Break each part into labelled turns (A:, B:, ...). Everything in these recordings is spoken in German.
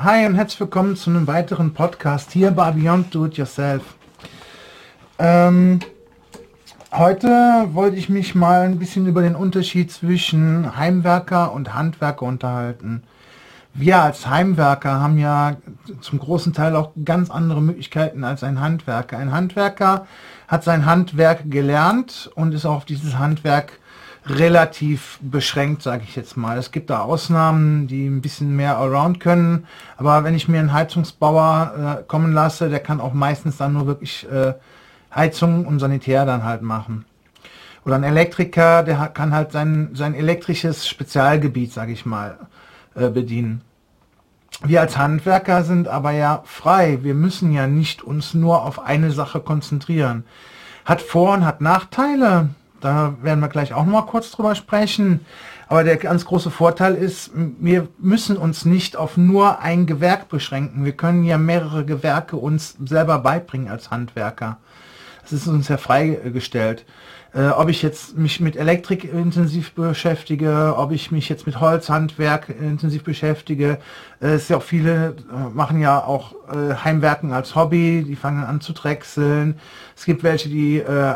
A: Hi und herzlich willkommen zu einem weiteren Podcast hier bei Beyond Do It Yourself. Ähm, heute wollte ich mich mal ein bisschen über den Unterschied zwischen Heimwerker und Handwerker unterhalten. Wir als Heimwerker haben ja zum großen Teil auch ganz andere Möglichkeiten als ein Handwerker. Ein Handwerker hat sein Handwerk gelernt und ist auf dieses Handwerk relativ beschränkt, sage ich jetzt mal. Es gibt da Ausnahmen, die ein bisschen mehr around können, aber wenn ich mir einen Heizungsbauer äh, kommen lasse, der kann auch meistens dann nur wirklich äh, Heizung und Sanitär dann halt machen. Oder ein Elektriker, der kann halt sein, sein elektrisches Spezialgebiet, sage ich mal, äh, bedienen. Wir als Handwerker sind aber ja frei. Wir müssen ja nicht uns nur auf eine Sache konzentrieren. Hat Vor- und hat Nachteile. Da werden wir gleich auch noch mal kurz drüber sprechen. Aber der ganz große Vorteil ist, wir müssen uns nicht auf nur ein Gewerk beschränken. Wir können ja mehrere Gewerke uns selber beibringen als Handwerker. Das ist uns ja freigestellt. Äh, ob ich jetzt mich mit Elektrik intensiv beschäftige, ob ich mich jetzt mit Holzhandwerk intensiv beschäftige. Äh, ist ja auch viele äh, machen ja auch äh, Heimwerken als Hobby, die fangen an zu drechseln. Es gibt welche, die äh,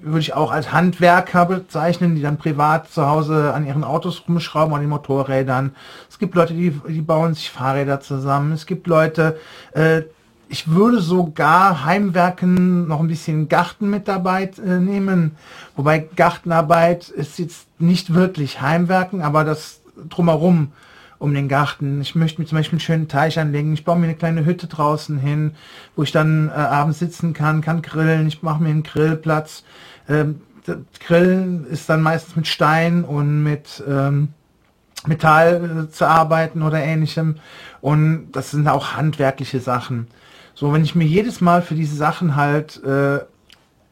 A: würde ich auch als Handwerker bezeichnen, die dann privat zu Hause an ihren Autos rumschrauben, an den Motorrädern. Es gibt Leute, die, die bauen sich Fahrräder zusammen. Es gibt Leute, äh, ich würde sogar Heimwerken noch ein bisschen Garten mit dabei äh, nehmen. Wobei Gartenarbeit ist jetzt nicht wirklich Heimwerken, aber das drumherum um den Garten. Ich möchte mir zum Beispiel einen schönen Teich anlegen. Ich baue mir eine kleine Hütte draußen hin, wo ich dann äh, abends sitzen kann, kann grillen. Ich mache mir einen Grillplatz. Ähm, Grillen ist dann meistens mit Stein und mit ähm, Metall äh, zu arbeiten oder ähnlichem. Und das sind auch handwerkliche Sachen. So, wenn ich mir jedes Mal für diese Sachen halt äh,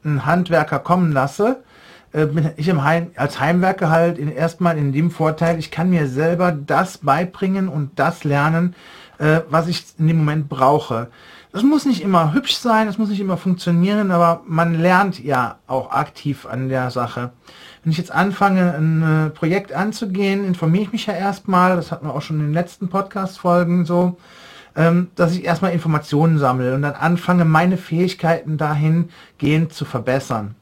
A: einen Handwerker kommen lasse, äh, ich im Heim, als Heimwerker halt in, erstmal in dem Vorteil, ich kann mir selber das beibringen und das lernen, äh, was ich in dem Moment brauche. Das muss nicht immer hübsch sein, das muss nicht immer funktionieren, aber man lernt ja auch aktiv an der Sache. Wenn ich jetzt anfange, ein äh, Projekt anzugehen, informiere ich mich ja erstmal, das hatten wir auch schon in den letzten Podcast-Folgen so, ähm, dass ich erstmal Informationen sammle und dann anfange, meine Fähigkeiten dahingehend zu verbessern.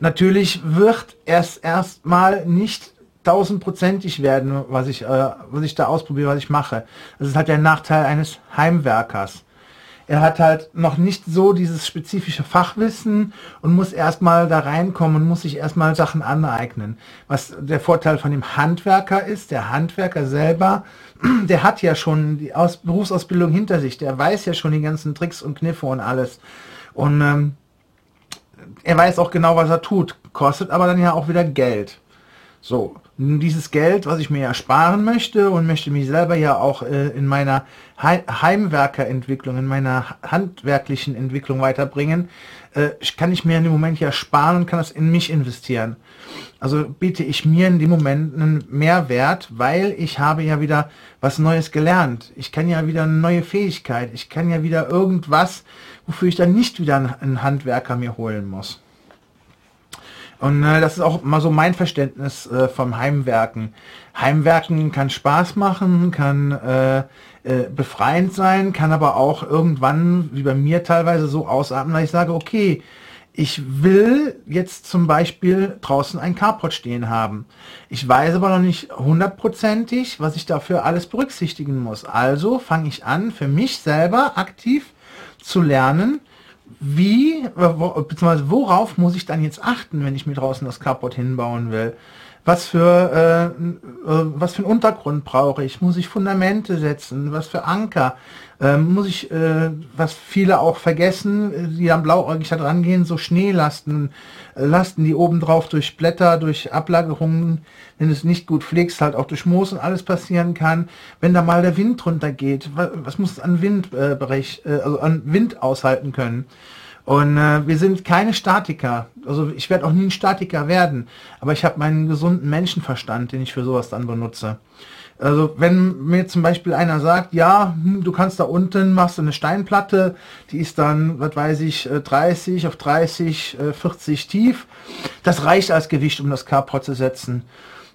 A: Natürlich wird es erstmal nicht tausendprozentig werden, was ich, äh, was ich da ausprobiere, was ich mache. Das ist halt der Nachteil eines Heimwerkers. Er hat halt noch nicht so dieses spezifische Fachwissen und muss erstmal da reinkommen und muss sich erstmal Sachen aneignen. Was der Vorteil von dem Handwerker ist, der Handwerker selber, der hat ja schon die Aus Berufsausbildung hinter sich, der weiß ja schon die ganzen Tricks und Kniffe und alles. Und ähm, er weiß auch genau, was er tut, kostet aber dann ja auch wieder Geld. So, dieses Geld, was ich mir ja sparen möchte und möchte mich selber ja auch äh, in meiner He Heimwerkerentwicklung, in meiner handwerklichen Entwicklung weiterbringen, äh, kann ich mir in dem Moment ja sparen und kann das in mich investieren. Also biete ich mir in dem Moment einen Mehrwert, weil ich habe ja wieder was Neues gelernt. Ich kann ja wieder eine neue Fähigkeit. Ich kann ja wieder irgendwas, wofür ich dann nicht wieder einen Handwerker mir holen muss. Und äh, das ist auch mal so mein Verständnis äh, vom Heimwerken. Heimwerken kann Spaß machen, kann äh, äh, befreiend sein, kann aber auch irgendwann, wie bei mir teilweise, so ausatmen, dass ich sage, okay, ich will jetzt zum Beispiel draußen ein Carport stehen haben. Ich weiß aber noch nicht hundertprozentig, was ich dafür alles berücksichtigen muss. Also fange ich an, für mich selber aktiv zu lernen, wie, beziehungsweise worauf muss ich dann jetzt achten, wenn ich mir draußen das Carport hinbauen will? Was für, äh, äh, was für einen Untergrund brauche ich? Muss ich Fundamente setzen? Was für Anker? Ähm, muss ich, äh, was viele auch vergessen, die dann blauäugig da dran gehen, so Schneelasten, äh, Lasten, die oben drauf durch Blätter, durch Ablagerungen, wenn es nicht gut pflegst, halt auch durch Moos und alles passieren kann. Wenn da mal der Wind runter geht, was, was muss es an Wind, äh, äh, also an Wind aushalten können? Und äh, wir sind keine Statiker. Also ich werde auch nie ein Statiker werden. Aber ich habe meinen gesunden Menschenverstand, den ich für sowas dann benutze. Also wenn mir zum Beispiel einer sagt, ja, hm, du kannst da unten, machst du eine Steinplatte, die ist dann, was weiß ich, 30 äh, auf 30, 40 äh, tief. Das reicht als Gewicht, um das Carport zu setzen.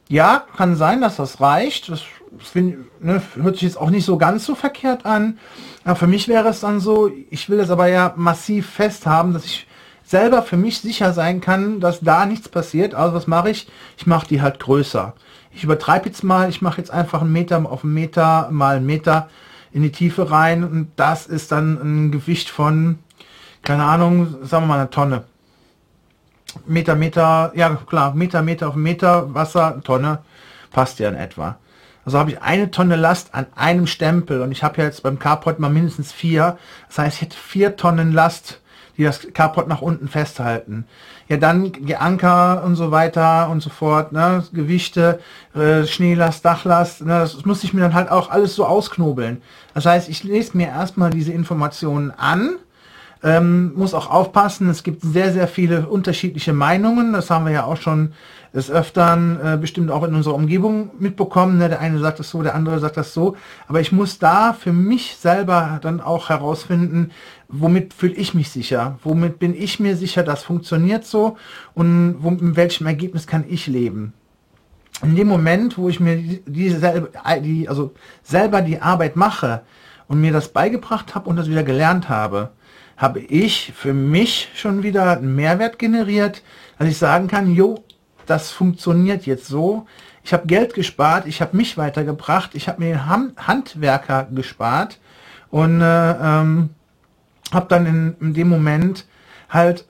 A: Ja, kann sein, dass das reicht. Das find, ne, hört sich jetzt auch nicht so ganz so verkehrt an. Aber für mich wäre es dann so, ich will es aber ja massiv fest haben, dass ich selber für mich sicher sein kann, dass da nichts passiert. Also was mache ich? Ich mache die halt größer. Ich übertreibe jetzt mal, ich mache jetzt einfach einen Meter auf einen Meter mal einen Meter in die Tiefe rein und das ist dann ein Gewicht von, keine Ahnung, sagen wir mal eine Tonne. Meter, Meter, ja klar, Meter, Meter auf Meter, Wasser, Tonne, passt ja in etwa. Also habe ich eine Tonne Last an einem Stempel und ich habe ja jetzt beim Carport mal mindestens vier. Das heißt, ich hätte vier Tonnen Last, die das Carport nach unten festhalten. Ja, dann die Anker und so weiter und so fort, ne? Gewichte, äh, Schneelast, Dachlast, ne? das muss ich mir dann halt auch alles so ausknobeln. Das heißt, ich lese mir erstmal diese Informationen an, ähm, muss auch aufpassen, es gibt sehr, sehr viele unterschiedliche Meinungen. Das haben wir ja auch schon des Öfteren äh, bestimmt auch in unserer Umgebung mitbekommen. Ne? Der eine sagt das so, der andere sagt das so. Aber ich muss da für mich selber dann auch herausfinden, womit fühle ich mich sicher? Womit bin ich mir sicher, das funktioniert so? Und wo, mit welchem Ergebnis kann ich leben? In dem Moment, wo ich mir diese selber, die, also selber die Arbeit mache und mir das beigebracht habe und das wieder gelernt habe, habe ich für mich schon wieder einen Mehrwert generiert, dass ich sagen kann, jo, das funktioniert jetzt so. Ich habe Geld gespart, ich habe mich weitergebracht, ich habe mir Handwerker gespart und äh, ähm, habe dann in, in, dem Moment halt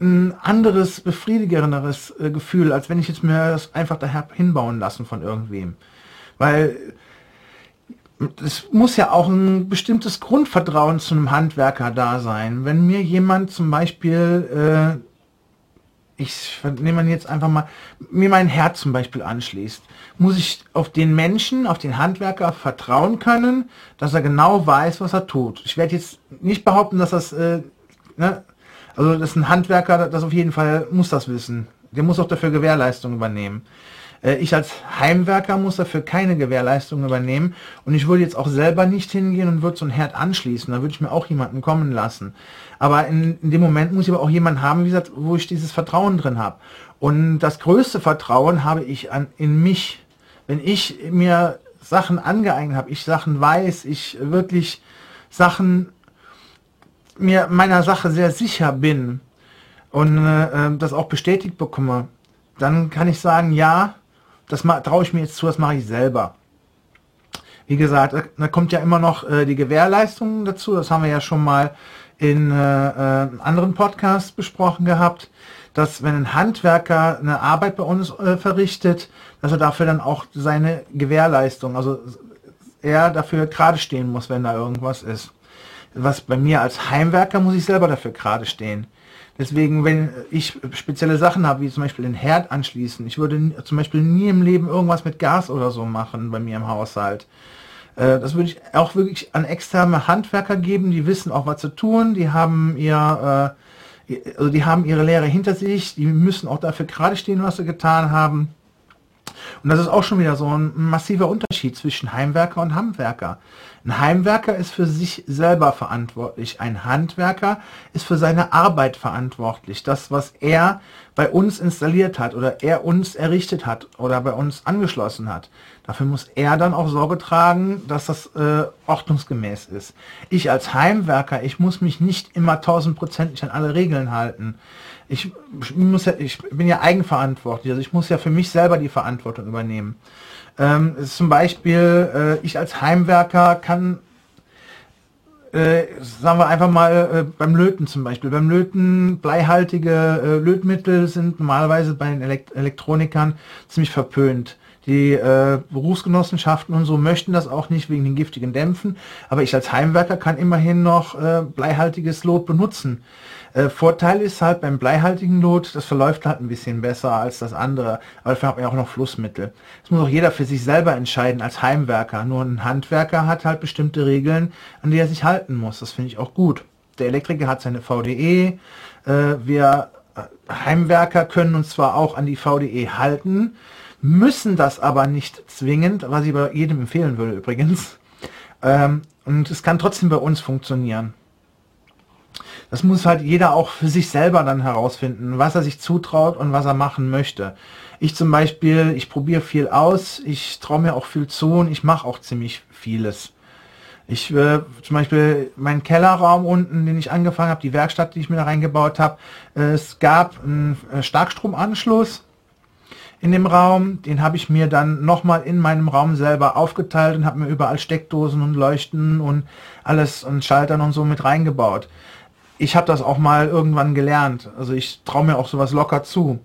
A: ein anderes, befriedigenderes äh, Gefühl, als wenn ich jetzt mir das einfach daher hinbauen lassen von irgendwem. Weil es muss ja auch ein bestimmtes Grundvertrauen zu einem Handwerker da sein. Wenn mir jemand zum Beispiel, äh, ich nehme jetzt einfach mal, mir mein Herz zum Beispiel anschließt, muss ich auf den Menschen, auf den Handwerker vertrauen können, dass er genau weiß, was er tut. Ich werde jetzt nicht behaupten, dass das, äh, ne, also das ist ein Handwerker, das auf jeden Fall muss das wissen. Der muss auch dafür Gewährleistung übernehmen. Äh, ich als Heimwerker muss dafür keine Gewährleistung übernehmen und ich würde jetzt auch selber nicht hingehen und würde so ein Herd anschließen. Da würde ich mir auch jemanden kommen lassen. Aber in, in dem Moment muss ich aber auch jemanden haben, wie gesagt, wo ich dieses Vertrauen drin habe. Und das größte Vertrauen habe ich an, in mich. Wenn ich mir Sachen angeeignet habe, ich Sachen weiß, ich wirklich Sachen mir meiner Sache sehr sicher bin und äh, äh das auch bestätigt bekomme, dann kann ich sagen, ja, das traue ich mir jetzt zu, das mache ich selber. Wie gesagt, da kommt ja immer noch äh, die Gewährleistung dazu. Das haben wir ja schon mal in äh, äh, anderen Podcasts besprochen gehabt, dass wenn ein Handwerker eine Arbeit bei uns äh, verrichtet, dass er dafür dann auch seine Gewährleistung, also er dafür gerade stehen muss, wenn da irgendwas ist. Was bei mir als Heimwerker muss ich selber dafür gerade stehen. Deswegen, wenn ich spezielle Sachen habe, wie zum Beispiel den Herd anschließen, ich würde zum Beispiel nie im Leben irgendwas mit Gas oder so machen bei mir im Haushalt. Äh, das würde ich auch wirklich an externe Handwerker geben, die wissen auch, was zu tun, die haben ihr, äh, also die haben ihre Lehre hinter sich, die müssen auch dafür gerade stehen, was sie getan haben. Und das ist auch schon wieder so ein massiver Unterschied zwischen Heimwerker und Handwerker. Ein Heimwerker ist für sich selber verantwortlich. Ein Handwerker ist für seine Arbeit verantwortlich. Das, was er bei uns installiert hat oder er uns errichtet hat oder bei uns angeschlossen hat. Dafür muss er dann auch Sorge tragen, dass das äh, ordnungsgemäß ist. Ich als Heimwerker, ich muss mich nicht immer tausendprozentig an alle Regeln halten. Ich, muss ja, ich bin ja eigenverantwortlich, also ich muss ja für mich selber die Verantwortung übernehmen. Ähm, zum Beispiel, äh, ich als Heimwerker kann, äh, sagen wir einfach mal, äh, beim Löten zum Beispiel. Beim Löten, bleihaltige äh, Lötmittel sind normalerweise bei den Elekt Elektronikern ziemlich verpönt. Die äh, Berufsgenossenschaften und so möchten das auch nicht wegen den giftigen Dämpfen, aber ich als Heimwerker kann immerhin noch äh, bleihaltiges Lot benutzen. Äh, Vorteil ist halt beim bleihaltigen Lot, das verläuft halt ein bisschen besser als das andere, aber dafür hat man ja auch noch Flussmittel. Das muss auch jeder für sich selber entscheiden als Heimwerker. Nur ein Handwerker hat halt bestimmte Regeln, an die er sich halten muss. Das finde ich auch gut. Der Elektriker hat seine VDE. Äh, wir äh, Heimwerker können uns zwar auch an die VDE halten, müssen das aber nicht zwingend, was ich bei jedem empfehlen würde übrigens. Ähm, und es kann trotzdem bei uns funktionieren das muss halt jeder auch für sich selber dann herausfinden, was er sich zutraut und was er machen möchte. Ich zum Beispiel, ich probiere viel aus, ich traue mir auch viel zu und ich mache auch ziemlich vieles. Ich äh, zum Beispiel meinen Kellerraum unten, den ich angefangen habe, die Werkstatt, die ich mir da reingebaut habe, äh, es gab einen äh, Starkstromanschluss in dem Raum, den habe ich mir dann nochmal in meinem Raum selber aufgeteilt und habe mir überall Steckdosen und Leuchten und alles und Schaltern und so mit reingebaut. Ich habe das auch mal irgendwann gelernt. Also ich traue mir auch sowas locker zu.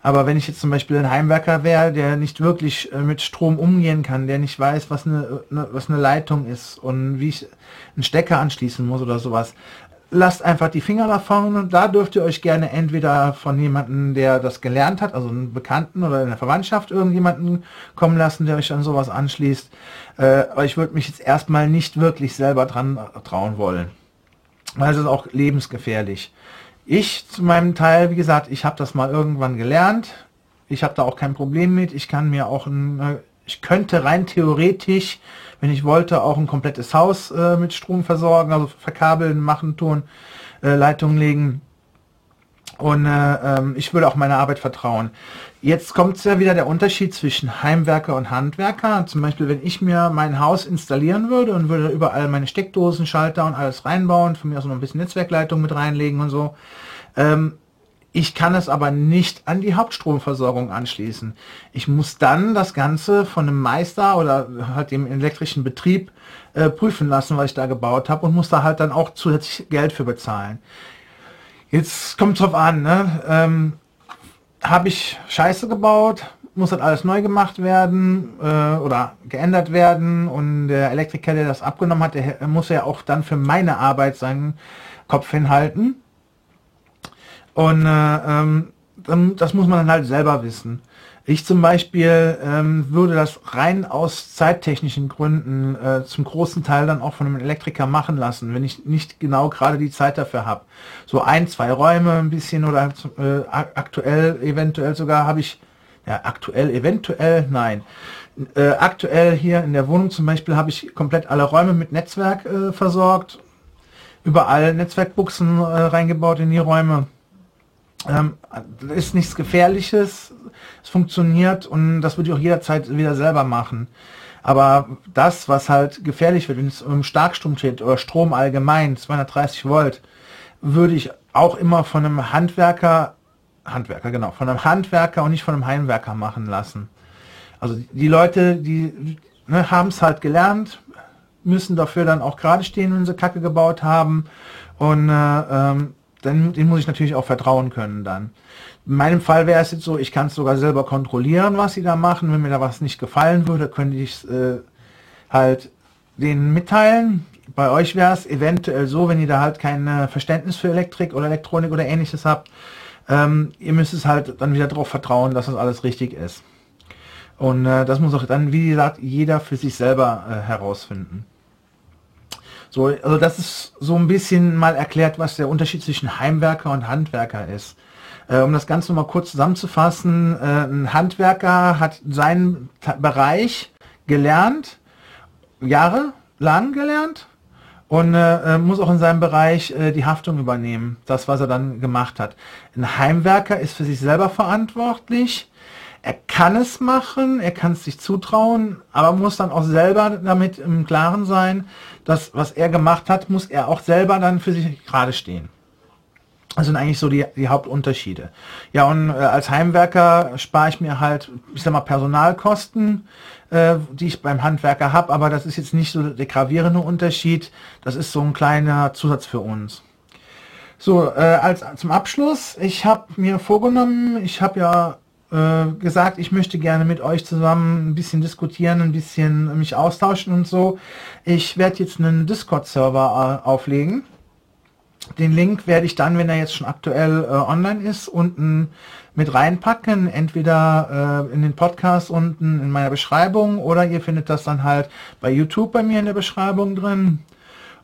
A: Aber wenn ich jetzt zum Beispiel ein Heimwerker wäre, der nicht wirklich äh, mit Strom umgehen kann, der nicht weiß, was eine, eine, was eine Leitung ist und wie ich einen Stecker anschließen muss oder sowas, lasst einfach die Finger davon und da dürft ihr euch gerne entweder von jemandem, der das gelernt hat, also einen Bekannten oder in der Verwandtschaft irgendjemanden kommen lassen, der euch an sowas anschließt. Äh, aber ich würde mich jetzt erstmal nicht wirklich selber dran trauen wollen. Weil es ist auch lebensgefährlich. Ich zu meinem Teil, wie gesagt, ich habe das mal irgendwann gelernt. Ich habe da auch kein Problem mit. Ich kann mir auch ein, äh, ich könnte rein theoretisch, wenn ich wollte, auch ein komplettes Haus äh, mit Strom versorgen, also verkabeln, machen, tun, äh, Leitungen legen. Und äh, ähm, ich würde auch meiner Arbeit vertrauen. Jetzt kommt ja wieder der Unterschied zwischen Heimwerker und Handwerker. Zum Beispiel, wenn ich mir mein Haus installieren würde und würde überall meine Steckdosen, Schalter und alles reinbauen, von mir aus noch ein bisschen Netzwerkleitung mit reinlegen und so. Ähm, ich kann es aber nicht an die Hauptstromversorgung anschließen. Ich muss dann das Ganze von einem Meister oder halt dem elektrischen Betrieb äh, prüfen lassen, was ich da gebaut habe und muss da halt dann auch zusätzlich Geld für bezahlen. Jetzt kommt drauf an, ne? Ähm, habe ich Scheiße gebaut, muss das alles neu gemacht werden äh, oder geändert werden und der Elektriker, der das abgenommen hat, der muss ja auch dann für meine Arbeit seinen Kopf hinhalten. Und äh, ähm, das muss man dann halt selber wissen. Ich zum Beispiel ähm, würde das rein aus zeittechnischen Gründen äh, zum großen Teil dann auch von einem Elektriker machen lassen, wenn ich nicht genau gerade die Zeit dafür habe. So ein, zwei Räume ein bisschen oder äh, aktuell eventuell sogar habe ich, ja aktuell eventuell, nein. Äh, aktuell hier in der Wohnung zum Beispiel habe ich komplett alle Räume mit Netzwerk äh, versorgt, überall Netzwerkbuchsen äh, reingebaut in die Räume. Ähm, ist nichts Gefährliches, es funktioniert und das würde ich auch jederzeit wieder selber machen. Aber das, was halt gefährlich wird, wenn es um Starkstrom steht oder Strom allgemein, 230 Volt, würde ich auch immer von einem Handwerker, Handwerker, genau, von einem Handwerker und nicht von einem Heimwerker machen lassen. Also die Leute, die ne, haben es halt gelernt, müssen dafür dann auch gerade stehen, wenn sie Kacke gebaut haben. Und äh, ähm, dann den muss ich natürlich auch vertrauen können dann. In meinem Fall wäre es jetzt so, ich kann es sogar selber kontrollieren, was sie da machen. Wenn mir da was nicht gefallen würde, könnte ich es äh, halt denen mitteilen. Bei euch wäre es eventuell so, wenn ihr da halt kein äh, Verständnis für Elektrik oder Elektronik oder ähnliches habt, ähm, ihr müsst es halt dann wieder darauf vertrauen, dass das alles richtig ist. Und äh, das muss auch dann, wie gesagt, jeder für sich selber äh, herausfinden. So, also das ist so ein bisschen mal erklärt, was der Unterschied zwischen Heimwerker und Handwerker ist. Äh, um das Ganze mal kurz zusammenzufassen, äh, ein Handwerker hat seinen Ta Bereich gelernt, jahrelang gelernt und äh, äh, muss auch in seinem Bereich äh, die Haftung übernehmen, das was er dann gemacht hat. Ein Heimwerker ist für sich selber verantwortlich, er kann es machen, er kann es sich zutrauen, aber muss dann auch selber damit im Klaren sein, dass was er gemacht hat, muss er auch selber dann für sich gerade stehen. Das sind eigentlich so die, die Hauptunterschiede. Ja, und äh, als Heimwerker spare ich mir halt, ich sag mal, Personalkosten, äh, die ich beim Handwerker habe, aber das ist jetzt nicht so der gravierende Unterschied. Das ist so ein kleiner Zusatz für uns. So, äh, als zum Abschluss, ich habe mir vorgenommen, ich habe ja gesagt, ich möchte gerne mit euch zusammen ein bisschen diskutieren, ein bisschen mich austauschen und so. Ich werde jetzt einen Discord-Server äh, auflegen. Den Link werde ich dann, wenn er jetzt schon aktuell äh, online ist, unten mit reinpacken, entweder äh, in den Podcast unten in meiner Beschreibung oder ihr findet das dann halt bei YouTube bei mir in der Beschreibung drin.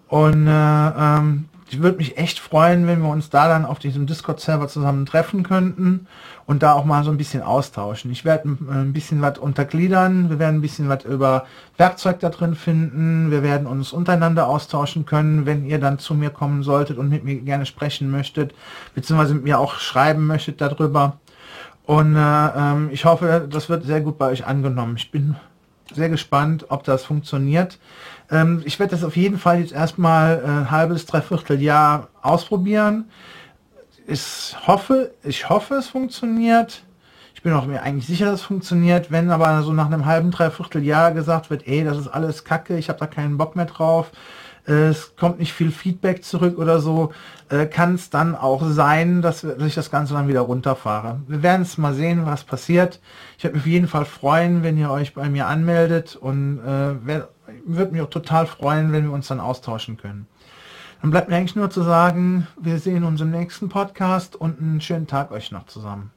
A: Und äh, ähm, ich würde mich echt freuen, wenn wir uns da dann auf diesem Discord-Server zusammen treffen könnten und da auch mal so ein bisschen austauschen. Ich werde ein bisschen was untergliedern, wir werden ein bisschen was über Werkzeug da drin finden, wir werden uns untereinander austauschen können, wenn ihr dann zu mir kommen solltet und mit mir gerne sprechen möchtet, beziehungsweise mit mir auch schreiben möchtet darüber. Und äh, ähm, ich hoffe, das wird sehr gut bei euch angenommen. Ich bin sehr gespannt, ob das funktioniert. Ähm, ich werde das auf jeden Fall jetzt erstmal äh, ein halbes, dreiviertel Jahr ausprobieren. Ich hoffe, ich hoffe, es funktioniert. Ich bin auch mir eigentlich sicher, dass es funktioniert. Wenn aber so nach einem halben, dreiviertel Jahr gesagt wird, ey, das ist alles Kacke, ich habe da keinen Bock mehr drauf, es kommt nicht viel Feedback zurück oder so, äh, kann es dann auch sein, dass, ich das Ganze dann wieder runterfahre. Wir werden es mal sehen, was passiert. Ich würde mich auf jeden Fall freuen, wenn ihr euch bei mir anmeldet und äh, würde mich auch total freuen, wenn wir uns dann austauschen können. Dann bleibt mir eigentlich nur zu sagen, wir sehen uns im nächsten Podcast und einen schönen Tag euch noch zusammen.